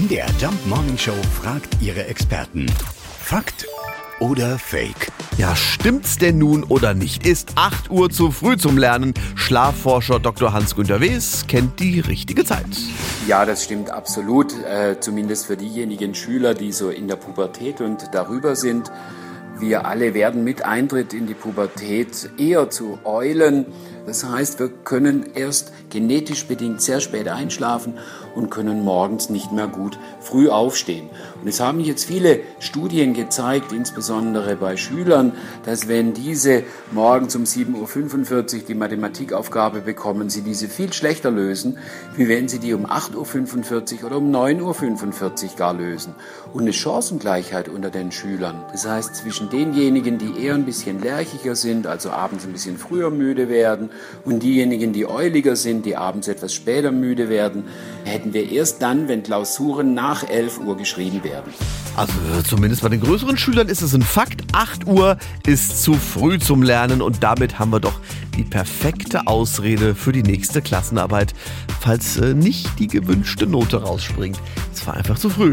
MDR Jump Morning Show fragt ihre Experten. Fakt oder Fake? Ja, stimmt's denn nun oder nicht? Ist 8 Uhr zu früh zum Lernen? Schlafforscher Dr. Hans-Günter Wes kennt die richtige Zeit. Ja, das stimmt absolut. Äh, zumindest für diejenigen Schüler, die so in der Pubertät und darüber sind. Wir alle werden mit Eintritt in die Pubertät eher zu Eulen. Das heißt, wir können erst genetisch bedingt sehr spät einschlafen und können morgens nicht mehr gut früh aufstehen. Und es haben jetzt viele Studien gezeigt, insbesondere bei Schülern, dass wenn diese morgens um 7.45 Uhr die Mathematikaufgabe bekommen, sie diese viel schlechter lösen, wie wenn sie die um 8.45 Uhr oder um 9.45 Uhr gar lösen. Und eine Chancengleichheit unter den Schülern. Das heißt, zwischen denjenigen, die eher ein bisschen lerchiger sind, also abends ein bisschen früher müde werden, und diejenigen, die euliger sind, die abends etwas später müde werden, hätten wir erst dann, wenn Klausuren nach 11 Uhr geschrieben werden. Also zumindest bei den größeren Schülern ist es ein Fakt. 8 Uhr ist zu früh zum Lernen und damit haben wir doch die perfekte Ausrede für die nächste Klassenarbeit, falls äh, nicht die gewünschte Note rausspringt. Es war einfach zu früh.